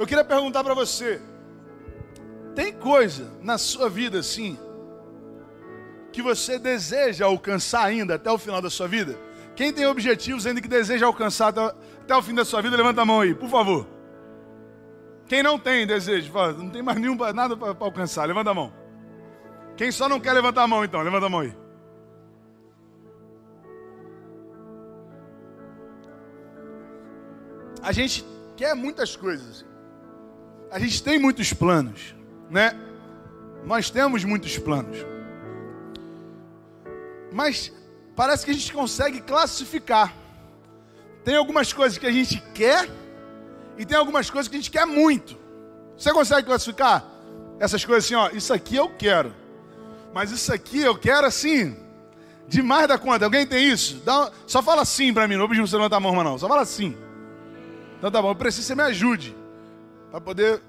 Eu queria perguntar para você: tem coisa na sua vida assim que você deseja alcançar ainda até o final da sua vida? Quem tem objetivos ainda que deseja alcançar até, o fim da sua vida, levanta a mão aí, por favor. Quem não tem desejo, não tem mais nenhum nada para alcançar, levanta a mão. Quem só não quer levantar a mão então, levanta a mão aí. A gente quer muitas coisas. A gente tem muitos planos, né? Nós temos muitos planos. Mas parece que a gente consegue classificar. Tem algumas coisas que a gente quer e tem algumas coisas que a gente quer muito. Você consegue classificar essas coisas assim, ó, isso aqui eu quero. Mas isso aqui eu quero assim, demais da conta. Alguém tem isso? Dá, só fala sim para mim, não pedir você levantar a mão, não. Só fala sim. Então tá bom, eu preciso que você me ajude. Para poder.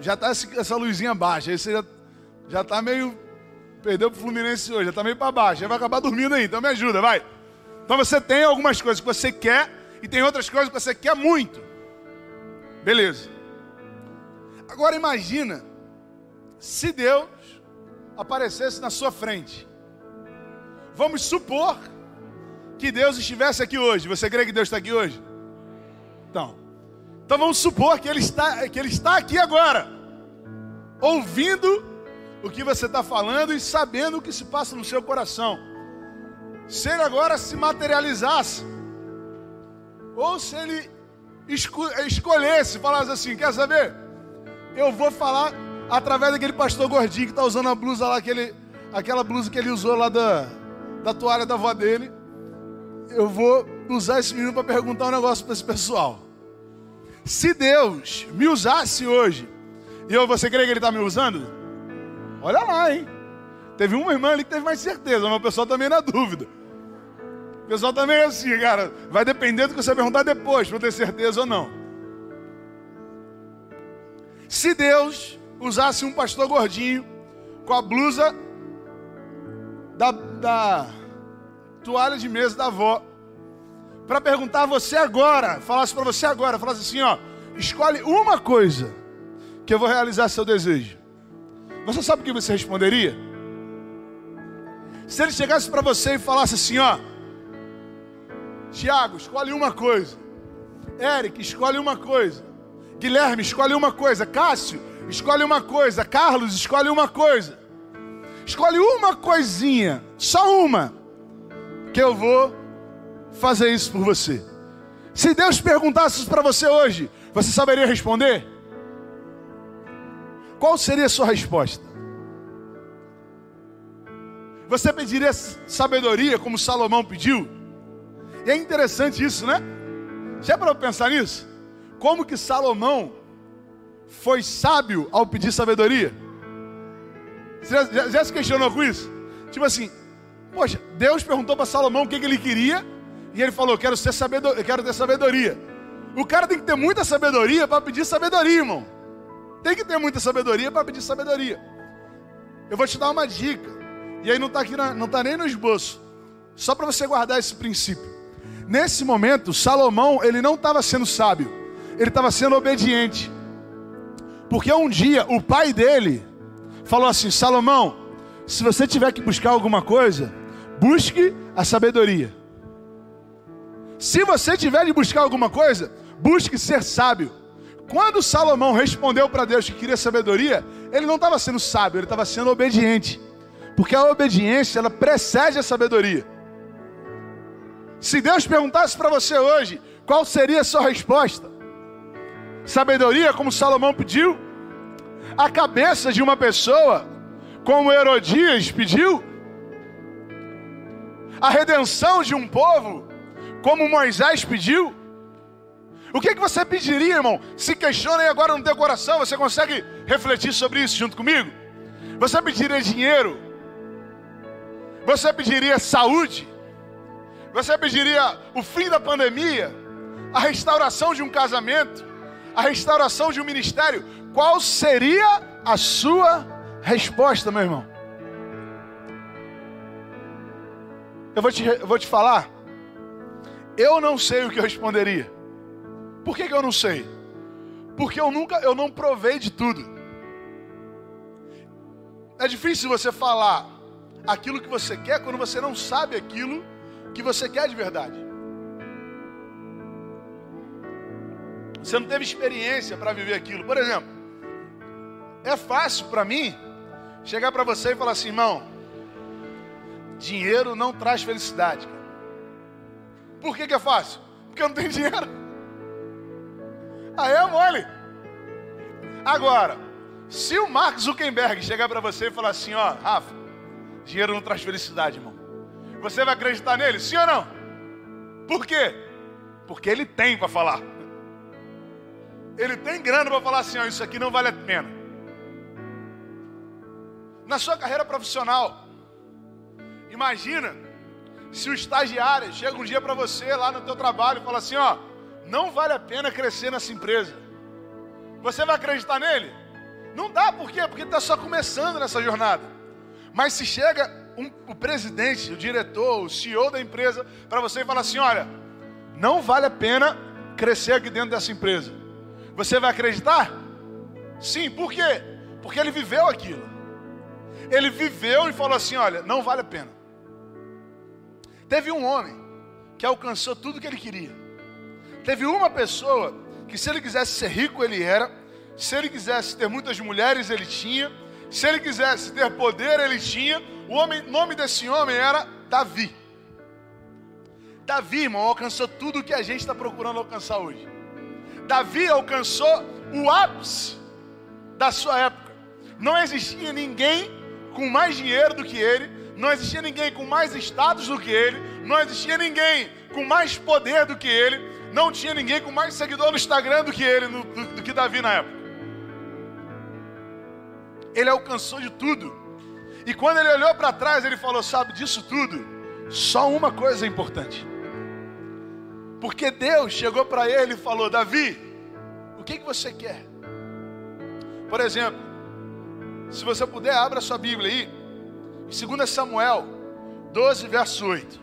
Já tá essa luzinha baixa. Aí você já, já tá meio. Perdeu pro Fluminense hoje, já tá meio para baixo. Aí vai acabar dormindo aí, então me ajuda, vai. Então você tem algumas coisas que você quer e tem outras coisas que você quer muito. Beleza. Agora imagina se Deus aparecesse na sua frente. Vamos supor que Deus estivesse aqui hoje. Você crê que Deus está aqui hoje? Então, então vamos supor que ele está, que ele está aqui agora, ouvindo o que você está falando e sabendo o que se passa no seu coração. Se ele agora se materializasse, ou se ele esco escolhesse, falasse assim: quer saber? Eu vou falar através daquele pastor gordinho que está usando a blusa lá, aquele, aquela blusa que ele usou lá da, da toalha da avó dele. Eu vou usar esse menino para perguntar um negócio para esse pessoal. Se Deus me usasse hoje, e eu, você crê que Ele está me usando? Olha lá, hein? Teve uma irmã ali que teve mais certeza, mas o pessoal também na dúvida. O pessoal também é assim, cara. Vai depender do que você perguntar depois, para ter certeza ou não. Se Deus usasse um pastor gordinho com a blusa da, da toalha de mesa da avó, para perguntar a você agora, falasse para você agora, falasse assim, ó, escolhe uma coisa que eu vou realizar seu desejo. Você sabe o que você responderia? Se ele chegasse para você e falasse assim, ó, Tiago, escolhe uma coisa. Eric, escolhe uma coisa. Guilherme, escolhe uma coisa. Cássio, escolhe uma coisa. Carlos, escolhe uma coisa. Escolhe uma coisinha, só uma, que eu vou fazer isso por você. Se Deus perguntasse isso para você hoje, você saberia responder? Qual seria a sua resposta? Você pediria sabedoria, como Salomão pediu? E é interessante isso, né? Já para pensar nisso? Como que Salomão foi sábio ao pedir sabedoria? Você já, já, já se questionou com isso? Tipo assim, poxa, Deus perguntou para Salomão o que, que ele queria e ele falou: quero, ser sabedor, quero ter sabedoria. O cara tem que ter muita sabedoria para pedir sabedoria, irmão. Tem que ter muita sabedoria para pedir sabedoria. Eu vou te dar uma dica. E aí não está aqui, na, não está nem no esboço. Só para você guardar esse princípio. Nesse momento, Salomão, ele não estava sendo sábio. Ele estava sendo obediente. Porque um dia o pai dele falou assim: Salomão, se você tiver que buscar alguma coisa, busque a sabedoria. Se você tiver de buscar alguma coisa, busque ser sábio. Quando Salomão respondeu para Deus que queria sabedoria, ele não estava sendo sábio, ele estava sendo obediente. Porque a obediência, ela precede a sabedoria. Se Deus perguntasse para você hoje, qual seria a sua resposta? Sabedoria, como Salomão pediu? A cabeça de uma pessoa, como Herodias pediu? A redenção de um povo, como Moisés pediu? O que, é que você pediria, irmão? Se questiona aí agora no teu coração, você consegue refletir sobre isso junto comigo? Você pediria dinheiro? Você pediria saúde? Você pediria o fim da pandemia? A restauração de um casamento? A restauração de um ministério? Qual seria a sua resposta, meu irmão? Eu vou te, eu vou te falar eu não sei o que eu responderia. Por que, que eu não sei? Porque eu nunca, eu não provei de tudo. É difícil você falar aquilo que você quer quando você não sabe aquilo que você quer de verdade. Você não teve experiência para viver aquilo. Por exemplo, é fácil para mim chegar para você e falar assim, irmão, dinheiro não traz felicidade. Por que, que é fácil? Porque eu não tenho dinheiro. Aí é mole. Agora, se o Mark Zuckerberg chegar para você e falar assim, ó, Rafa, dinheiro não traz felicidade, irmão. Você vai acreditar nele? Sim ou não? Por quê? Porque ele tem para falar. Ele tem grana para falar assim, ó, isso aqui não vale a pena. Na sua carreira profissional, imagina se o estagiário chega um dia para você lá no teu trabalho e fala assim, ó, não vale a pena crescer nessa empresa. Você vai acreditar nele? Não dá, por quê? Porque está só começando nessa jornada. Mas se chega um, o presidente, o diretor, o CEO da empresa para você e fala assim, olha, não vale a pena crescer aqui dentro dessa empresa. Você vai acreditar? Sim, por quê? Porque ele viveu aquilo. Ele viveu e falou assim: olha, não vale a pena. Teve um homem que alcançou tudo que ele queria. Teve uma pessoa que, se ele quisesse ser rico, ele era. Se ele quisesse ter muitas mulheres, ele tinha. Se ele quisesse ter poder, ele tinha. O homem, nome desse homem era Davi. Davi, irmão, alcançou tudo que a gente está procurando alcançar hoje. Davi alcançou o ápice da sua época. Não existia ninguém com mais dinheiro do que ele, não existia ninguém com mais status do que ele, não existia ninguém com mais poder do que ele, não tinha ninguém com mais seguidor no Instagram do que ele, no, do, do que Davi na época. Ele alcançou de tudo. E quando ele olhou para trás, ele falou: Sabe disso tudo? Só uma coisa é importante. Porque Deus chegou para ele e falou: Davi, o que, que você quer? Por exemplo, se você puder, abra sua Bíblia aí, 2 Samuel 12, verso 8.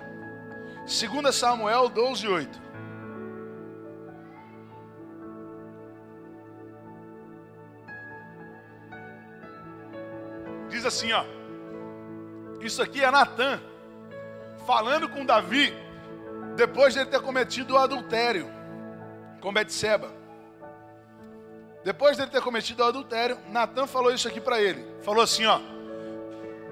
2 Samuel 12, 8. Diz assim, ó. Isso aqui é Natan falando com Davi depois de ele ter cometido o adultério com Betseba. Depois dele ter cometido o adultério, Natan falou isso aqui para ele. Falou assim, ó: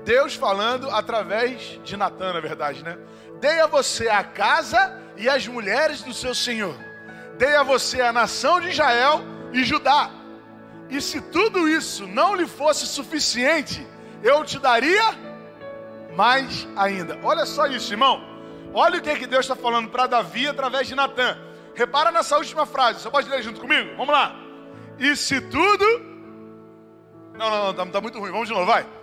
Deus falando através de Natan, na verdade, né? Dei a você a casa e as mulheres do seu senhor. Dei a você a nação de Israel e Judá. E se tudo isso não lhe fosse suficiente, eu te daria mais ainda. Olha só isso, irmão. Olha o que, que Deus está falando para Davi através de Natan. Repara nessa última frase. Você pode ler junto comigo? Vamos lá. E se tudo. Não, não, não, tá, tá muito ruim. Vamos de novo, vai.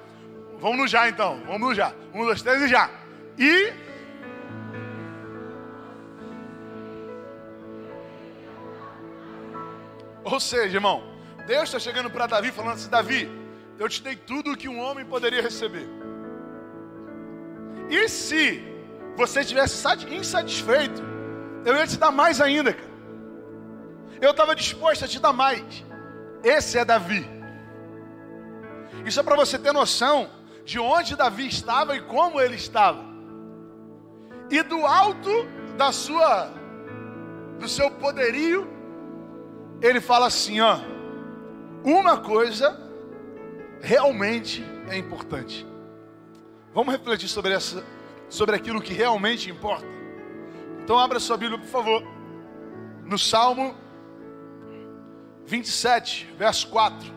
Vamos no já então. Vamos no já. Um, dois, três e já. E. Ou seja, irmão, Deus está chegando para Davi falando assim: Davi, eu te dei tudo o que um homem poderia receber. E se você estivesse insatisfeito, eu ia te dar mais ainda, cara. Eu estava disposto a te dar mais. Esse é Davi. Isso é para você ter noção de onde Davi estava e como ele estava. E do alto da sua do seu poderio, ele fala assim, ó: Uma coisa realmente é importante. Vamos refletir sobre essa sobre aquilo que realmente importa. Então abra sua Bíblia, por favor. No Salmo 27, verso 4.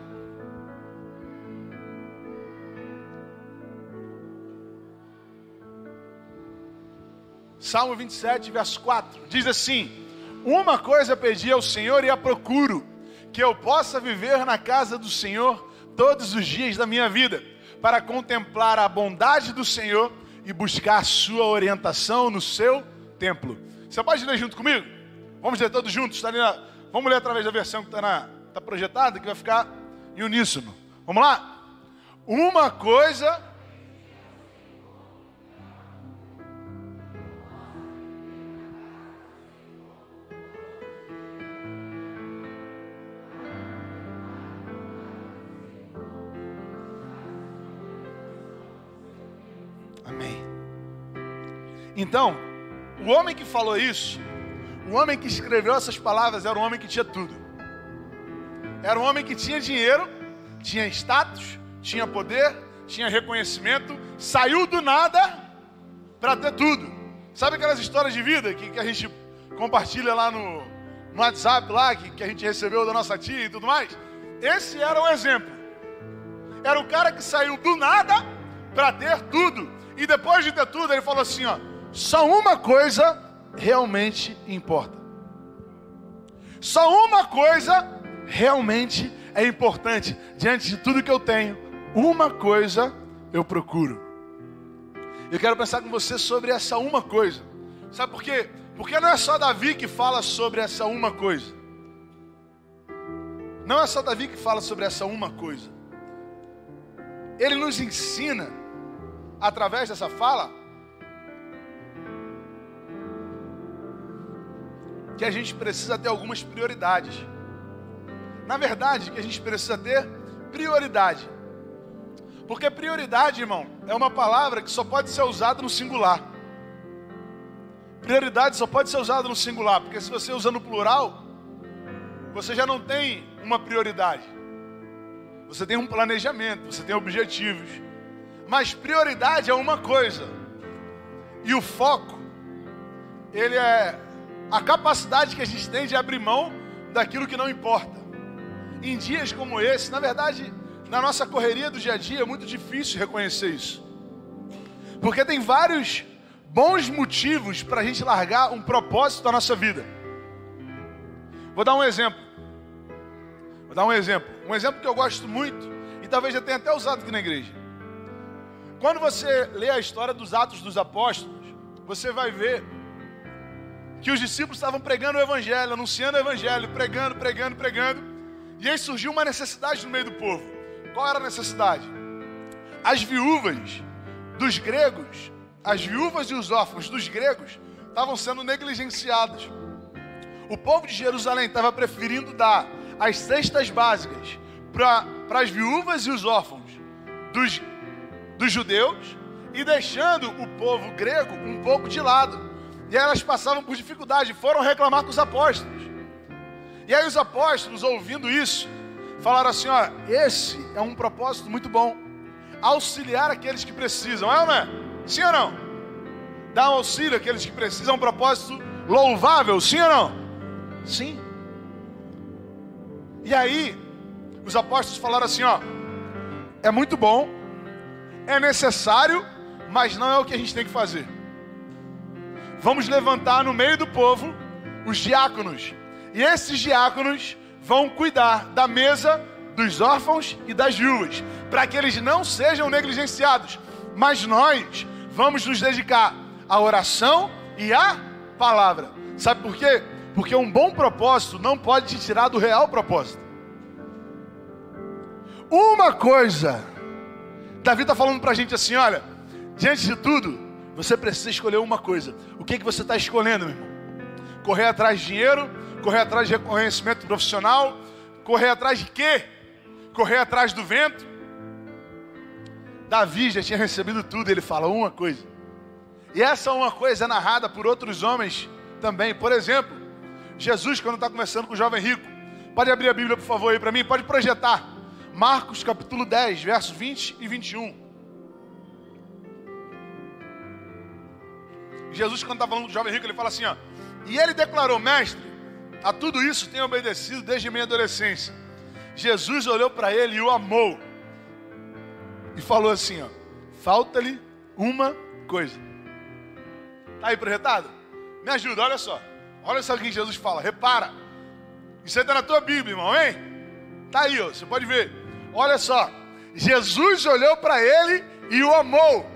Salmo 27, verso 4. Diz assim: Uma coisa pedi ao Senhor e a procuro, que eu possa viver na casa do Senhor todos os dias da minha vida, para contemplar a bondade do Senhor e buscar a sua orientação no seu templo. Você pode ler junto comigo? Vamos ler todos juntos? Tá na... Vamos ler através da versão que está tá projetada, que vai ficar em uníssono. Vamos lá? Uma coisa Então, o homem que falou isso, o homem que escreveu essas palavras, era um homem que tinha tudo. Era um homem que tinha dinheiro, tinha status, tinha poder, tinha reconhecimento, saiu do nada para ter tudo. Sabe aquelas histórias de vida que, que a gente compartilha lá no, no WhatsApp, lá, que, que a gente recebeu da nossa tia e tudo mais? Esse era o exemplo. Era o cara que saiu do nada para ter tudo. E depois de ter tudo, ele falou assim: ó, só uma coisa realmente importa. Só uma coisa realmente é importante. Diante de tudo que eu tenho, uma coisa eu procuro. Eu quero pensar com você sobre essa uma coisa. Sabe por quê? Porque não é só Davi que fala sobre essa uma coisa. Não é só Davi que fala sobre essa uma coisa. Ele nos ensina, através dessa fala, que a gente precisa ter algumas prioridades. Na verdade, que a gente precisa ter prioridade. Porque prioridade, irmão, é uma palavra que só pode ser usada no singular. Prioridade só pode ser usada no singular, porque se você usa no plural, você já não tem uma prioridade. Você tem um planejamento, você tem objetivos. Mas prioridade é uma coisa. E o foco, ele é a capacidade que a gente tem de abrir mão daquilo que não importa. Em dias como esse, na verdade, na nossa correria do dia a dia é muito difícil reconhecer isso. Porque tem vários bons motivos para a gente largar um propósito da nossa vida. Vou dar um exemplo. Vou dar um exemplo. Um exemplo que eu gosto muito e talvez já tenha até usado aqui na igreja. Quando você lê a história dos Atos dos Apóstolos, você vai ver que os discípulos estavam pregando o Evangelho, anunciando o Evangelho, pregando, pregando, pregando. E aí surgiu uma necessidade no meio do povo. Qual era a necessidade? As viúvas dos gregos, as viúvas e os órfãos dos gregos estavam sendo negligenciados. O povo de Jerusalém estava preferindo dar as cestas básicas para as viúvas e os órfãos dos, dos judeus e deixando o povo grego um pouco de lado. E elas passavam por dificuldade, foram reclamar com os apóstolos. E aí os apóstolos, ouvindo isso, falaram assim: ó, esse é um propósito muito bom. Auxiliar aqueles que precisam, é ou não é? Sim ou não? Dar um auxílio àqueles que precisam, é um propósito louvável, sim ou não? Sim. E aí, os apóstolos falaram assim: ó, é muito bom, é necessário, mas não é o que a gente tem que fazer. Vamos levantar no meio do povo os diáconos, e esses diáconos vão cuidar da mesa dos órfãos e das viúvas, para que eles não sejam negligenciados. Mas nós vamos nos dedicar à oração e à palavra. Sabe por quê? Porque um bom propósito não pode te tirar do real propósito. Uma coisa, Davi está falando para a gente assim: olha, diante de tudo, você precisa escolher uma coisa. O que, que você está escolhendo, meu irmão? Correr atrás de dinheiro, correr atrás de reconhecimento profissional, correr atrás de quê? Correr atrás do vento. Davi já tinha recebido tudo, ele fala uma coisa. E essa uma coisa é narrada por outros homens também. Por exemplo, Jesus, quando está conversando com o jovem rico, pode abrir a Bíblia, por favor, aí para mim, pode projetar. Marcos capítulo 10, versos 20 e 21. Jesus, quando está falando com o jovem rico, ele fala assim: ó, e ele declarou, mestre, a tudo isso tenho obedecido desde minha adolescência. Jesus olhou para ele e o amou. E falou assim: ó, falta-lhe uma coisa. Está aí projetado? Me ajuda, olha só. Olha só o que Jesus fala, repara. Isso aí está na tua Bíblia, irmão, hein? Está aí, ó, você pode ver. Olha só. Jesus olhou para ele e o amou.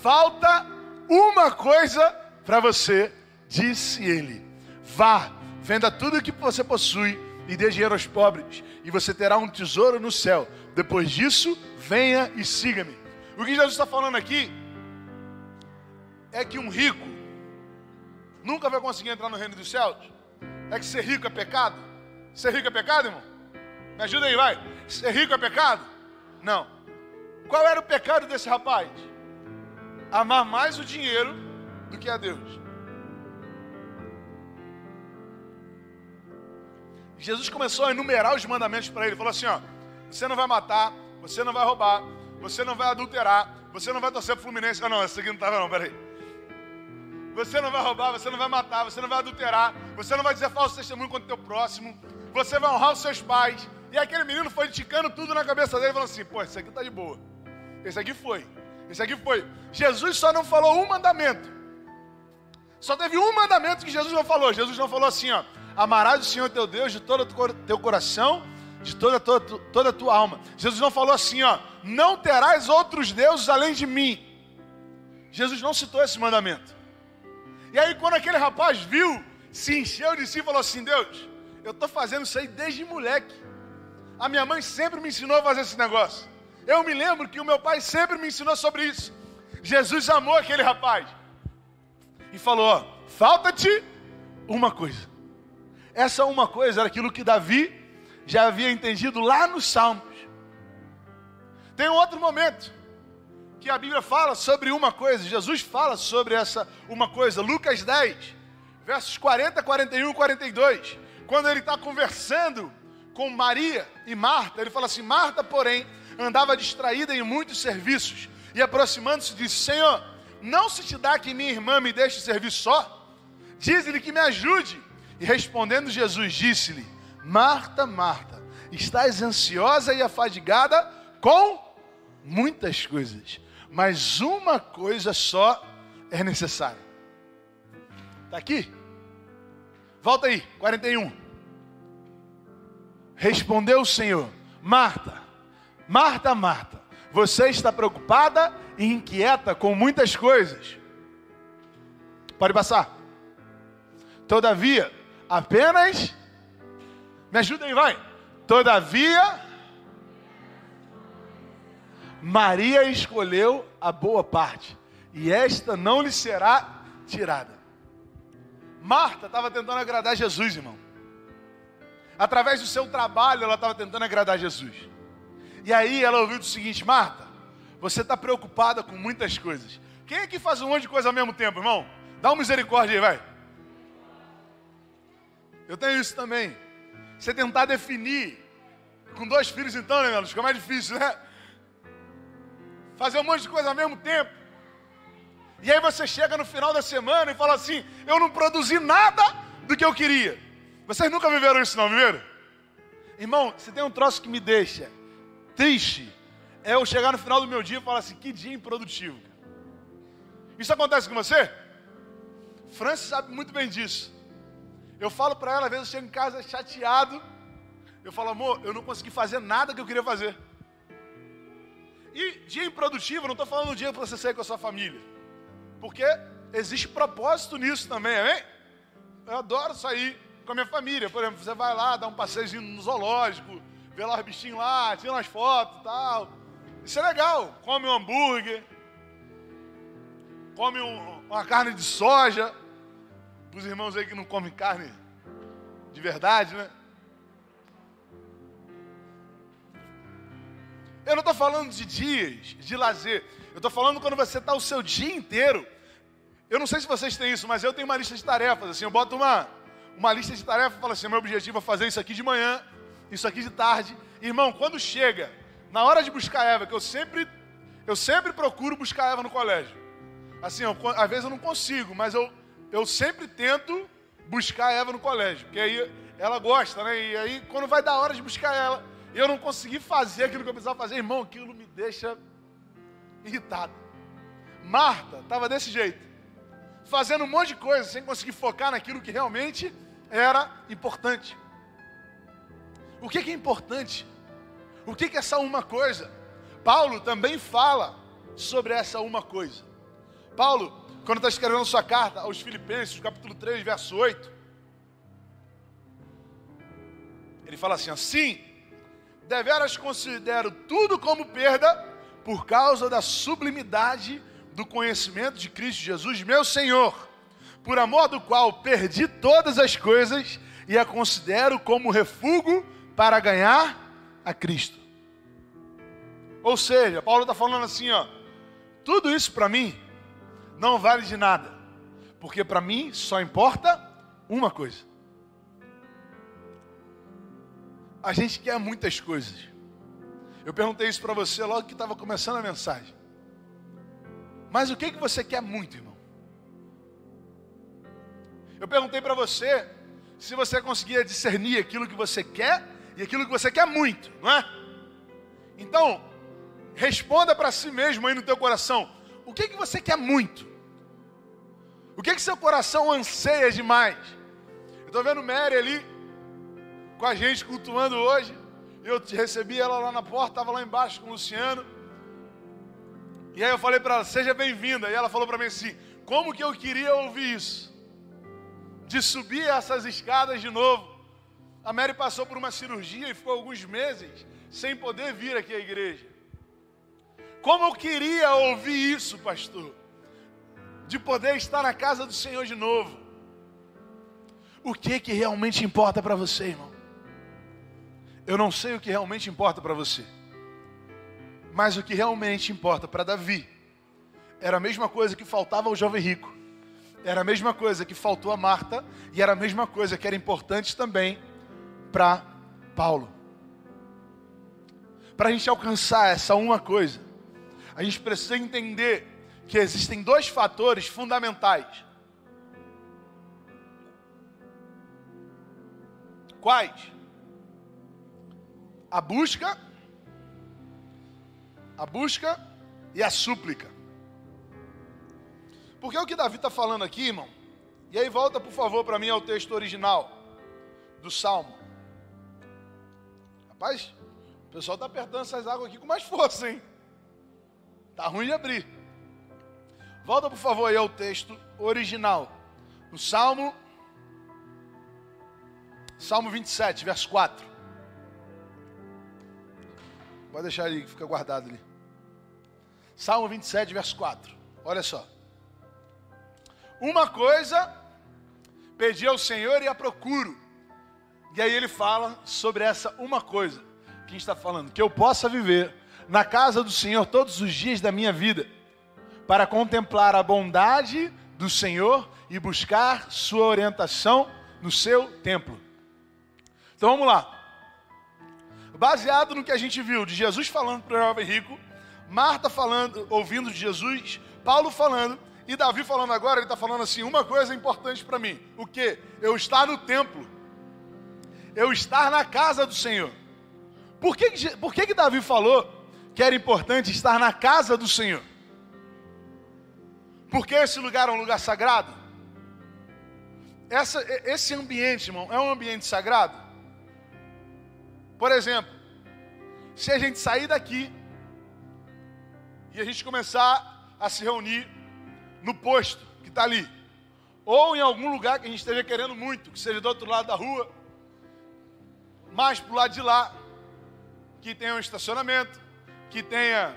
Falta uma coisa para você, disse ele. Vá, Venda tudo o que você possui e dê dinheiro aos pobres, e você terá um tesouro no céu. Depois disso, venha e siga-me. O que Jesus está falando aqui é que um rico nunca vai conseguir entrar no reino dos céus. É que ser rico é pecado? Ser rico é pecado, irmão? Me ajuda aí, vai. Ser rico é pecado? Não. Qual era o pecado desse rapaz? Amar mais o dinheiro do que a Deus. Jesus começou a enumerar os mandamentos para ele. Falou assim: ó, você não vai matar, você não vai roubar, você não vai adulterar, você não vai torcer pro Fluminense. Ah, não, essa aqui não estava não, peraí. Você não vai roubar, você não vai matar, você não vai adulterar, você não vai dizer falso testemunho contra o teu próximo, você vai honrar os seus pais. E aquele menino foi ticando tudo na cabeça dele, falando assim: pô, esse aqui tá de boa. Esse aqui foi. Esse aqui foi. Jesus só não falou um mandamento. Só teve um mandamento que Jesus não falou. Jesus não falou assim, ó. Amarás o Senhor teu Deus de todo o teu coração, de toda, toda, toda a tua alma. Jesus não falou assim, ó. Não terás outros deuses além de mim. Jesus não citou esse mandamento. E aí, quando aquele rapaz viu, se encheu de si e falou assim: Deus, eu estou fazendo isso aí desde moleque. A minha mãe sempre me ensinou a fazer esse negócio. Eu me lembro que o meu pai sempre me ensinou sobre isso. Jesus amou aquele rapaz e falou: falta-te uma coisa. Essa uma coisa era aquilo que Davi já havia entendido lá nos Salmos. Tem um outro momento que a Bíblia fala sobre uma coisa, Jesus fala sobre essa uma coisa, Lucas 10, versos 40, 41 e 42. Quando ele está conversando com Maria e Marta, ele fala assim: Marta, porém, andava distraída em muitos serviços e aproximando-se disse: Senhor, não se te dá que minha irmã me deixe servir só? Diz-lhe que me ajude. E respondendo Jesus, disse-lhe: Marta, Marta, estás ansiosa e afadigada com muitas coisas, mas uma coisa só é necessária. Está aqui? Volta aí, 41. Respondeu o Senhor: Marta, Marta, Marta, você está preocupada e inquieta com muitas coisas. Pode passar. Todavia, apenas. Me ajudem, vai. Todavia, Maria escolheu a boa parte, e esta não lhe será tirada. Marta estava tentando agradar Jesus, irmão. Através do seu trabalho, ela estava tentando agradar Jesus. E aí ela ouviu o seguinte: Marta, você está preocupada com muitas coisas. Quem é que faz um monte de coisa ao mesmo tempo, irmão? Dá uma misericórdia aí, vai. Eu tenho isso também. Você tentar definir, com dois filhos então, né, Melos? Fica mais difícil, né? Fazer um monte de coisa ao mesmo tempo. E aí você chega no final da semana e fala assim: Eu não produzi nada do que eu queria. Vocês nunca viveram isso, não viveram? Irmão, se tem um troço que me deixa triste, é eu chegar no final do meu dia e falar assim: Que dia improdutivo. Isso acontece com você? Francis sabe muito bem disso. Eu falo para ela, às vezes eu chego em casa chateado. Eu falo, amor, eu não consegui fazer nada que eu queria fazer. E dia improdutivo, eu não estou falando do dia para você sair com a sua família. Porque existe propósito nisso também, amém? Eu adoro sair com a minha família. Por exemplo, você vai lá, dá um passeiozinho no zoológico, vê lá os bichinhos lá, tira umas fotos e tal. Isso é legal. Come um hambúrguer, come um, uma carne de soja. Para os irmãos aí que não comem carne de verdade, né? Eu não estou falando de dias de lazer. Eu estou falando quando você está o seu dia inteiro. Eu não sei se vocês têm isso, mas eu tenho uma lista de tarefas. Assim, eu boto uma, uma lista de tarefas e falo assim: meu objetivo é fazer isso aqui de manhã, isso aqui de tarde. Irmão, quando chega na hora de buscar Eva, que eu sempre, eu sempre procuro buscar Eva no colégio. Assim, eu, às vezes eu não consigo, mas eu, eu sempre tento buscar Eva no colégio, porque aí ela gosta, né? E aí, quando vai dar hora de buscar ela, eu não consegui fazer aquilo que eu precisava fazer, irmão, aquilo me deixa irritado. Marta estava desse jeito, fazendo um monte de coisa, sem conseguir focar naquilo que realmente era importante. O que, que é importante? O que, que é essa uma coisa? Paulo também fala sobre essa uma coisa. Paulo, quando está escrevendo sua carta aos Filipenses, capítulo 3, verso 8, ele fala assim: assim, deveras considero tudo como perda por causa da sublimidade do conhecimento de Cristo Jesus, meu Senhor, por amor do qual perdi todas as coisas e a considero como refúgio para ganhar a Cristo. Ou seja, Paulo está falando assim, ó, tudo isso para mim não vale de nada. Porque para mim só importa uma coisa. A gente quer muitas coisas. Eu perguntei isso para você logo que estava começando a mensagem. Mas o que, que você quer muito, irmão? Eu perguntei para você se você conseguia discernir aquilo que você quer e aquilo que você quer muito, não é? Então, responda para si mesmo aí no teu coração. O que, que você quer muito? O que, que seu coração anseia demais? Eu estou vendo Mary ali com a gente cultuando hoje. Eu recebi ela lá na porta, estava lá embaixo com o Luciano. E aí eu falei para ela, seja bem-vinda. E ela falou para mim assim: como que eu queria ouvir isso? De subir essas escadas de novo. A Mary passou por uma cirurgia e ficou alguns meses sem poder vir aqui à igreja. Como eu queria ouvir isso, pastor, de poder estar na casa do Senhor de novo. O que que realmente importa para você, irmão? Eu não sei o que realmente importa para você. Mas o que realmente importa para Davi era a mesma coisa que faltava ao jovem rico. Era a mesma coisa que faltou a Marta e era a mesma coisa que era importante também para Paulo. Para a gente alcançar essa uma coisa, a gente precisa entender que existem dois fatores fundamentais. Quais? A busca, a busca e a súplica. Porque é o que Davi está falando aqui, irmão. E aí volta, por favor, para mim ao texto original do Salmo. Rapaz, o pessoal está apertando essas águas aqui com mais força, hein? Tá ruim de abrir. Volta, por favor, aí ao texto original. No Salmo Salmo 27, verso 4. Pode deixar ele, fica guardado ali. Salmo 27, verso 4. Olha só. Uma coisa pedi ao Senhor e a procuro. E aí ele fala sobre essa uma coisa que a gente está falando, que eu possa viver na casa do Senhor todos os dias da minha vida, para contemplar a bondade do Senhor e buscar sua orientação no seu templo. Então vamos lá. Baseado no que a gente viu de Jesus falando para o jovem rico, Marta falando, ouvindo de Jesus, Paulo falando e Davi falando agora, ele está falando assim: uma coisa importante para mim, o que? Eu estar no templo, eu estar na casa do Senhor. Por que, por que, que Davi falou que era importante estar na casa do Senhor. Porque esse lugar é um lugar sagrado. Essa, esse ambiente, irmão, é um ambiente sagrado. Por exemplo, se a gente sair daqui e a gente começar a se reunir no posto que está ali, ou em algum lugar que a gente esteja querendo muito, que seja do outro lado da rua, mais para o lado de lá, que tenha um estacionamento, que tenha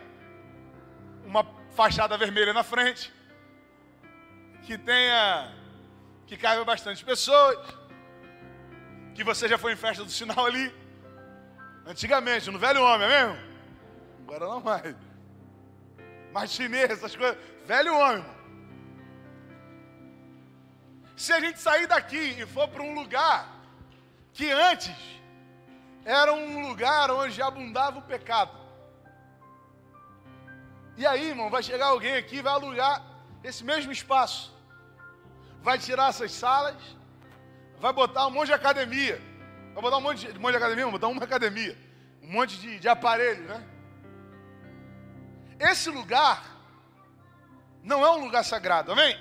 uma fachada vermelha na frente, que tenha que caiba bastante pessoas, que você já foi em festa do sinal ali, antigamente, no velho homem, é mesmo? Agora não mais. Chinês, essas coisas, velho homem. Se a gente sair daqui e for para um lugar que antes era um lugar onde abundava o pecado, e aí, irmão, vai chegar alguém aqui vai alugar esse mesmo espaço. Vai tirar essas salas, vai botar um monte de academia. Vai botar um monte de, um monte de academia, vai botar uma academia. Um monte de, de aparelho, né? Esse lugar não é um lugar sagrado, amém?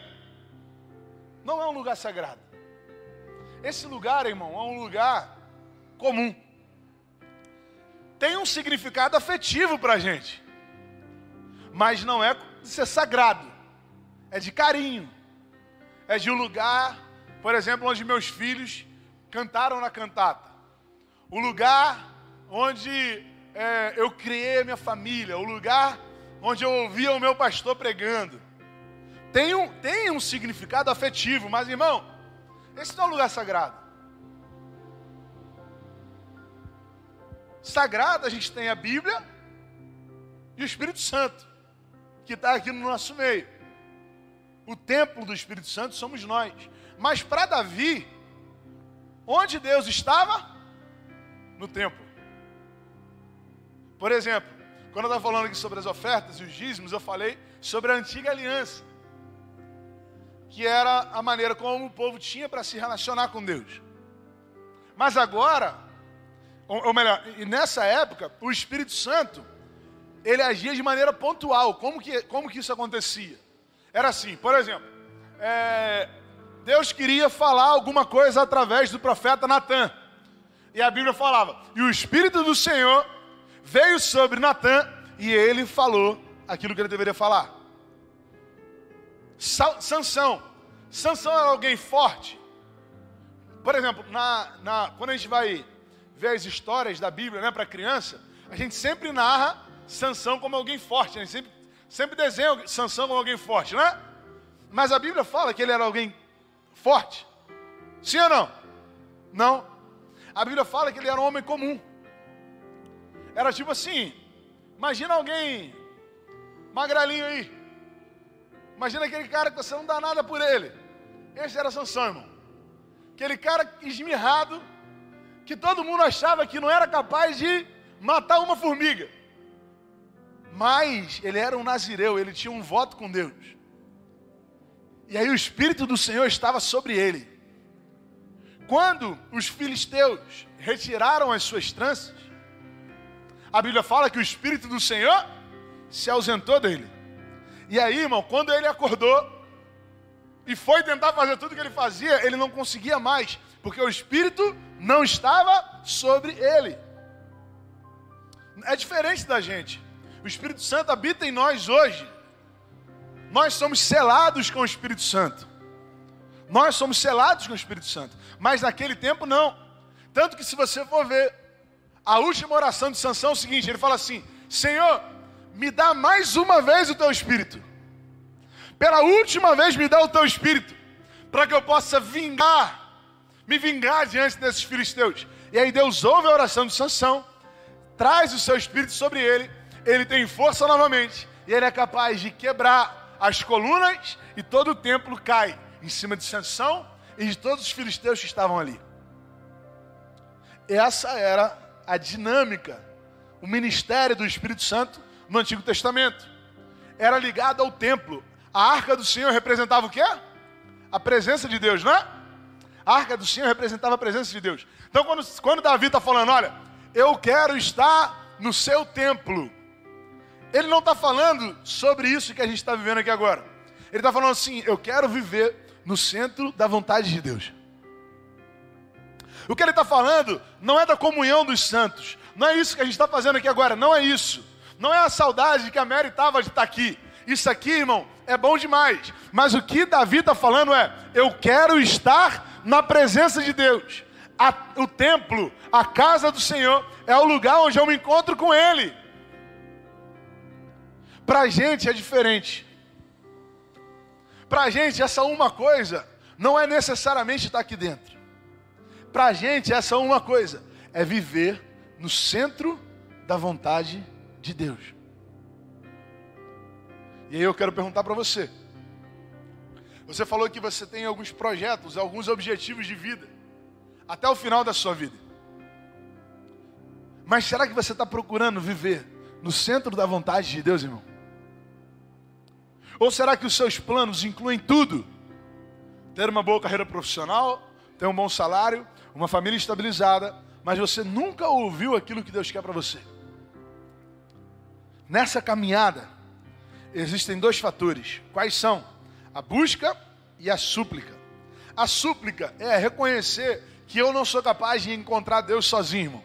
Não é um lugar sagrado. Esse lugar, irmão, é um lugar comum. Tem um significado afetivo para a gente. Mas não é de ser sagrado, é de carinho, é de um lugar, por exemplo, onde meus filhos cantaram na cantata, o lugar onde é, eu criei a minha família, o lugar onde eu ouvia o meu pastor pregando. Tem um, tem um significado afetivo, mas irmão, esse não é um lugar sagrado. Sagrado a gente tem a Bíblia e o Espírito Santo que está aqui no nosso meio. o templo do Espírito Santo somos nós. Mas para Davi, onde Deus estava? No templo. Por exemplo, quando eu estava falando aqui sobre as ofertas e os dízimos, eu falei sobre a antiga aliança, que era a maneira como o povo tinha para se relacionar com Deus. Mas agora, ou melhor, nessa época, o Espírito Santo, ele agia de maneira pontual. Como que, como que isso acontecia? Era assim, por exemplo, é, Deus queria falar alguma coisa através do profeta Natan. E a Bíblia falava: E o Espírito do Senhor veio sobre Natan e ele falou aquilo que ele deveria falar. Sansão. Sansão era alguém forte. Por exemplo, na, na, quando a gente vai ver as histórias da Bíblia né, para criança, a gente sempre narra Sansão como alguém forte. Gente sempre, sempre desenha Sansão como alguém forte, né? Mas a Bíblia fala que ele era alguém forte. Sim ou não? Não. A Bíblia fala que ele era um homem comum. Era tipo assim: imagina alguém magrelinho aí. Imagina aquele cara que você não dá nada por ele. Esse era Sansão, irmão. Aquele cara esmirrado, que todo mundo achava que não era capaz de matar uma formiga. Mas ele era um nazireu, ele tinha um voto com Deus. E aí o Espírito do Senhor estava sobre ele. Quando os filisteus retiraram as suas tranças, a Bíblia fala que o Espírito do Senhor se ausentou dele. E aí, irmão, quando ele acordou e foi tentar fazer tudo que ele fazia, ele não conseguia mais, porque o Espírito não estava sobre ele. É diferente da gente. O Espírito Santo habita em nós hoje. Nós somos selados com o Espírito Santo. Nós somos selados com o Espírito Santo. Mas naquele tempo não. Tanto que se você for ver a última oração de Sansão é o seguinte, ele fala assim: Senhor, me dá mais uma vez o teu espírito. Pela última vez me dá o teu espírito, para que eu possa vingar, me vingar diante desses filisteus. E aí Deus ouve a oração de Sansão, traz o seu espírito sobre ele, ele tem força novamente, e ele é capaz de quebrar as colunas e todo o templo cai em cima de Sansão e de todos os filisteus que estavam ali. Essa era a dinâmica, o ministério do Espírito Santo no Antigo Testamento. Era ligado ao templo. A arca do Senhor representava o quê? A presença de Deus, não é? A arca do Senhor representava a presença de Deus. Então, quando, quando Davi está falando, olha, eu quero estar no seu templo, ele não está falando sobre isso que a gente está vivendo aqui agora. Ele está falando assim: eu quero viver no centro da vontade de Deus. O que ele está falando não é da comunhão dos santos, não é isso que a gente está fazendo aqui agora, não é isso. Não é a saudade que a Mary estava de estar tá aqui. Isso aqui, irmão, é bom demais. Mas o que Davi está falando é: eu quero estar na presença de Deus. A, o templo, a casa do Senhor, é o lugar onde eu me encontro com Ele. Para a gente é diferente. Para a gente, essa uma coisa não é necessariamente estar aqui dentro. Para a gente, essa uma coisa é viver no centro da vontade de Deus. E aí eu quero perguntar para você. Você falou que você tem alguns projetos, alguns objetivos de vida, até o final da sua vida. Mas será que você está procurando viver no centro da vontade de Deus, irmão? Ou será que os seus planos incluem tudo? Ter uma boa carreira profissional, ter um bom salário, uma família estabilizada, mas você nunca ouviu aquilo que Deus quer para você. Nessa caminhada, existem dois fatores. Quais são? A busca e a súplica. A súplica é reconhecer que eu não sou capaz de encontrar Deus sozinho, irmão.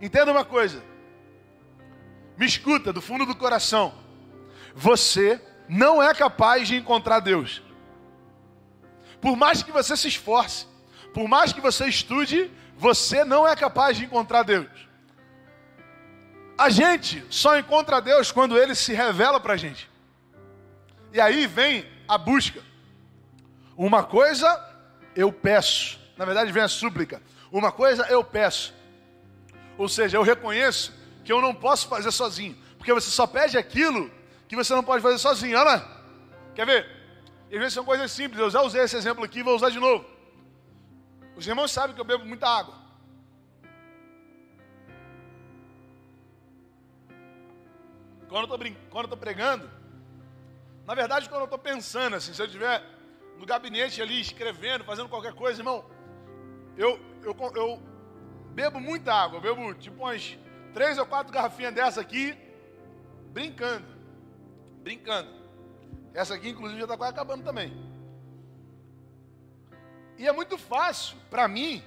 Entenda uma coisa. Me escuta do fundo do coração. Você não é capaz de encontrar Deus. Por mais que você se esforce, por mais que você estude, você não é capaz de encontrar Deus. A gente só encontra Deus quando Ele se revela para a gente. E aí vem a busca. Uma coisa eu peço, na verdade vem a súplica. Uma coisa eu peço, ou seja, eu reconheço que eu não posso fazer sozinho, porque você só pede aquilo que você não pode fazer sozinho. Olha, quer ver? E às vezes são coisas simples. Eu já usei esse exemplo aqui vou usar de novo. Os irmãos sabem que eu bebo muita água. Quando eu estou pregando, na verdade, quando eu estou pensando, assim, se eu estiver no gabinete ali escrevendo, fazendo qualquer coisa, irmão, eu, eu, eu bebo muita água, bebo tipo umas três ou quatro garrafinhas dessa aqui, brincando. Brincando. Essa aqui, inclusive, já está quase acabando também. E é muito fácil, para mim,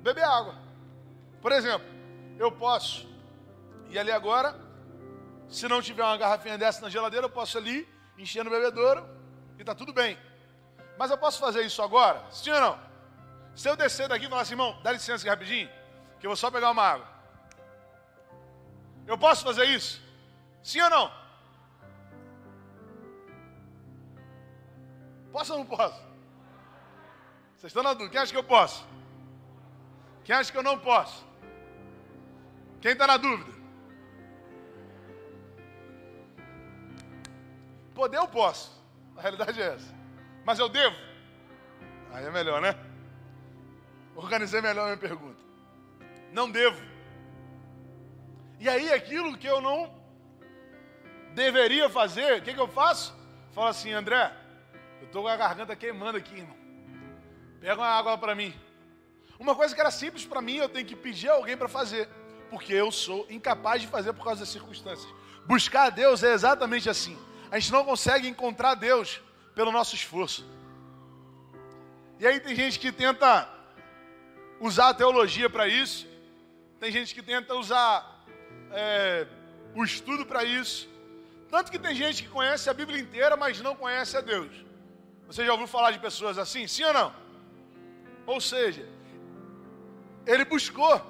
beber água. Por exemplo, eu posso ir ali agora, se não tiver uma garrafinha dessa na geladeira, eu posso ali encher no bebedouro e está tudo bem. Mas eu posso fazer isso agora? Sim ou não? Se eu descer daqui e falar assim, irmão, dá licença aqui rapidinho, que eu vou só pegar uma água. Eu posso fazer isso? Sim ou não? Posso ou não posso? Vocês estão na dúvida? Quem acha que eu posso? Quem acha que eu não posso? Quem está na dúvida? Poder eu posso. A realidade é essa. Mas eu devo? Aí é melhor, né? Organizei melhor a minha pergunta. Não devo. E aí aquilo que eu não deveria fazer, o que, que eu faço? Falo assim, André, eu estou com a garganta queimando aqui, irmão. Pega uma água para mim. Uma coisa que era simples para mim, eu tenho que pedir a alguém para fazer, porque eu sou incapaz de fazer por causa das circunstâncias. Buscar a Deus é exatamente assim. A gente não consegue encontrar Deus pelo nosso esforço. E aí tem gente que tenta usar a teologia para isso, tem gente que tenta usar é, o estudo para isso. Tanto que tem gente que conhece a Bíblia inteira, mas não conhece a Deus. Você já ouviu falar de pessoas assim? Sim ou não? Ou seja, ele buscou,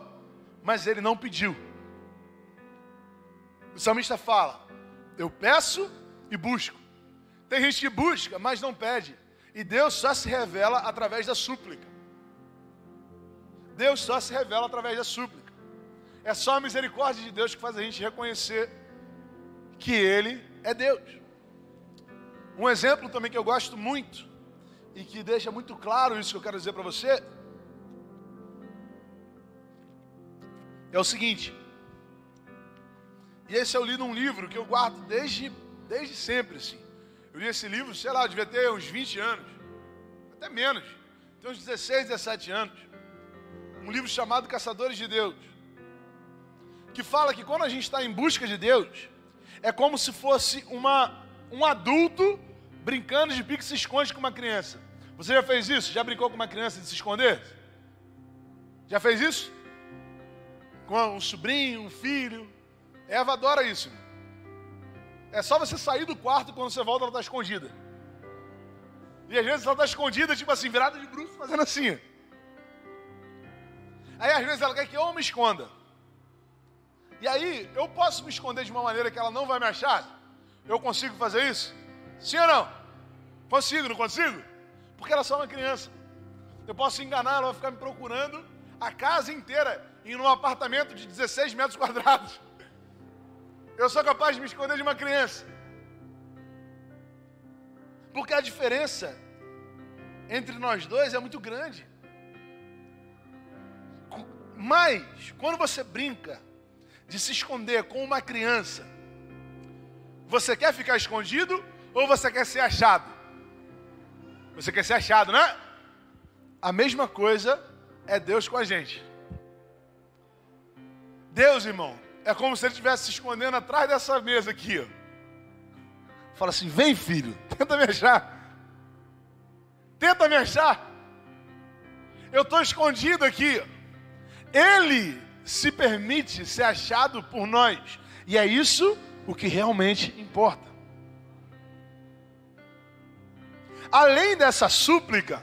mas ele não pediu. O salmista fala: Eu peço e busco. Tem gente que busca, mas não pede. E Deus só se revela através da súplica. Deus só se revela através da súplica. É só a misericórdia de Deus que faz a gente reconhecer que Ele é Deus. Um exemplo também que eu gosto muito e que deixa muito claro isso que eu quero dizer para você é o seguinte. E esse eu li num livro que eu guardo desde, desde sempre, assim. Eu li esse livro, sei lá, devia ter uns 20 anos, até menos, tem uns 16, 17 anos um livro chamado Caçadores de Deus, que fala que quando a gente está em busca de Deus, é como se fosse uma, um adulto brincando de pique se esconde com uma criança. Você já fez isso? Já brincou com uma criança de se esconder? Já fez isso? Com um sobrinho, um filho? Eva adora isso. É só você sair do quarto quando você volta ela está escondida. E às vezes ela está escondida, tipo assim, virada de bruxo, fazendo assim. Aí às vezes ela quer que eu me esconda. E aí eu posso me esconder de uma maneira que ela não vai me achar? Eu consigo fazer isso? Sim ou não? Consigo, não consigo? Porque ela é só uma criança. Eu posso enganar, ela vai ficar me procurando a casa inteira em um apartamento de 16 metros quadrados. Eu sou capaz de me esconder de uma criança. Porque a diferença entre nós dois é muito grande. Mas, quando você brinca de se esconder com uma criança, você quer ficar escondido ou você quer ser achado? Você quer ser achado, né? A mesma coisa é Deus com a gente. Deus, irmão, é como se ele estivesse se escondendo atrás dessa mesa aqui. Fala assim: vem, filho, tenta me achar. Tenta me achar. Eu estou escondido aqui. Ele se permite ser achado por nós. E é isso o que realmente importa. Além dessa súplica,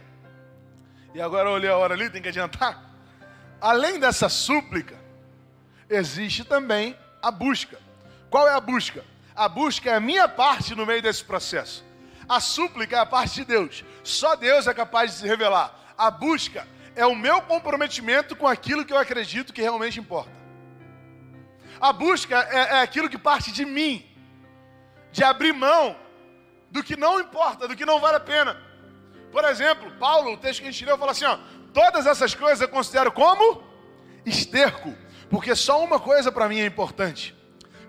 e agora eu olhei a hora ali, tem que adiantar. Além dessa súplica, existe também a busca. Qual é a busca? A busca é a minha parte no meio desse processo. A súplica é a parte de Deus. Só Deus é capaz de se revelar. A busca é o meu comprometimento com aquilo que eu acredito que realmente importa. A busca é, é aquilo que parte de mim, de abrir mão do que não importa, do que não vale a pena. Por exemplo, Paulo, o texto que a gente leu, fala assim: ó, todas essas coisas eu considero como esterco, porque só uma coisa para mim é importante.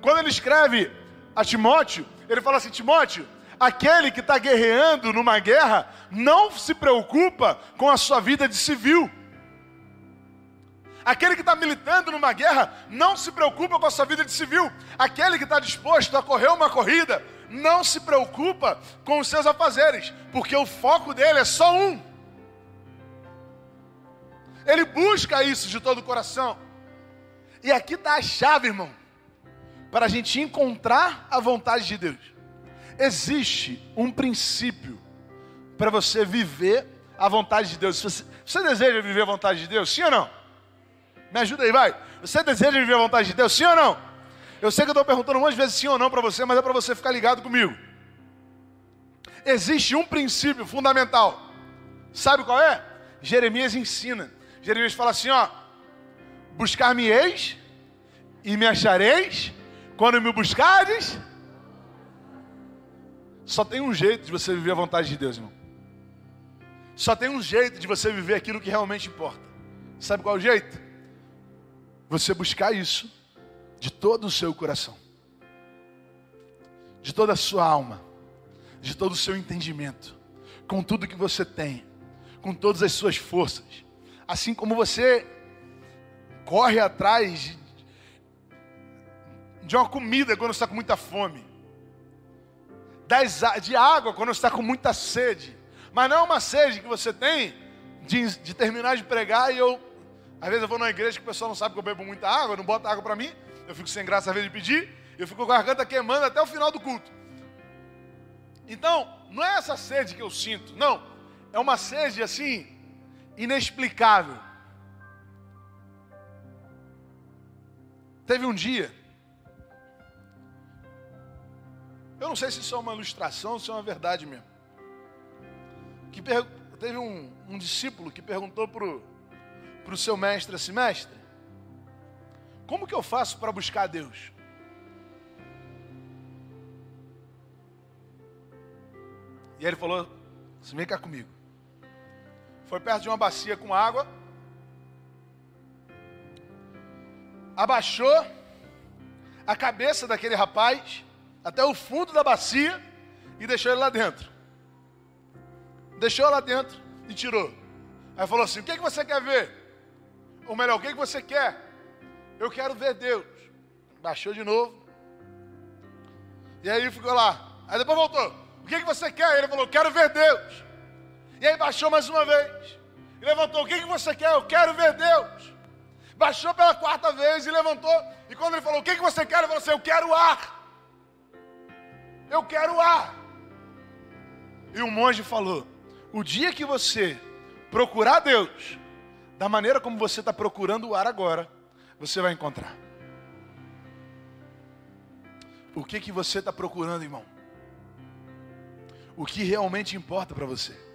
Quando ele escreve a Timóteo, ele fala assim: Timóteo, aquele que está guerreando numa guerra não se preocupa com a sua vida de civil. Aquele que está militando numa guerra não se preocupa com a sua vida de civil. Aquele que está disposto a correr uma corrida não se preocupa com os seus afazeres, porque o foco dele é só um. Ele busca isso de todo o coração. E aqui está a chave, irmão, para a gente encontrar a vontade de Deus. Existe um princípio para você viver a vontade de Deus. Você, você deseja viver a vontade de Deus? Sim ou não? Me ajuda aí, vai. Você deseja viver a vontade de Deus? Sim ou não? Eu sei que eu estou perguntando um de vezes sim ou não para você, mas é para você ficar ligado comigo. Existe um princípio fundamental. Sabe qual é? Jeremias ensina. Jeremias fala assim: ó, buscar-me-eis e me achareis quando me buscardes. Só tem um jeito de você viver a vontade de Deus, irmão. Só tem um jeito de você viver aquilo que realmente importa. Sabe qual é o jeito? Você buscar isso de todo o seu coração, de toda a sua alma, de todo o seu entendimento, com tudo que você tem, com todas as suas forças. Assim como você corre atrás de, uma comida quando está com muita fome, de água quando está com muita sede, mas não é uma sede que você tem de, de terminar de pregar e eu às vezes eu vou numa igreja que o pessoal não sabe que eu bebo muita água, não bota água para mim, eu fico sem graça às vezes de pedir, eu fico com a garganta queimando até o final do culto. Então, não é essa sede que eu sinto, não. É uma sede assim, inexplicável. Teve um dia, eu não sei se isso é uma ilustração ou se é uma verdade mesmo, que teve um, um discípulo que perguntou para o seu mestre assim: mestre, como que eu faço para buscar Deus? E ele falou: assim, vem cá comigo. Foi perto de uma bacia com água, abaixou a cabeça daquele rapaz até o fundo da bacia e deixou ele lá dentro. Deixou lá dentro e tirou. Aí falou assim: O que, é que você quer ver? Ou melhor, o que você quer? Eu quero ver Deus. Baixou de novo. E aí ficou lá. Aí depois voltou. O que você quer? Ele falou, quero ver Deus. E aí baixou mais uma vez. E levantou. O que você quer? Eu quero ver Deus. Baixou pela quarta vez e levantou. E quando ele falou, o que você quer? Ele falou assim, eu quero ar. Eu quero ar. E o monge falou: o dia que você procurar Deus, da maneira como você está procurando o ar agora, você vai encontrar. O que que você está procurando, irmão? O que realmente importa para você?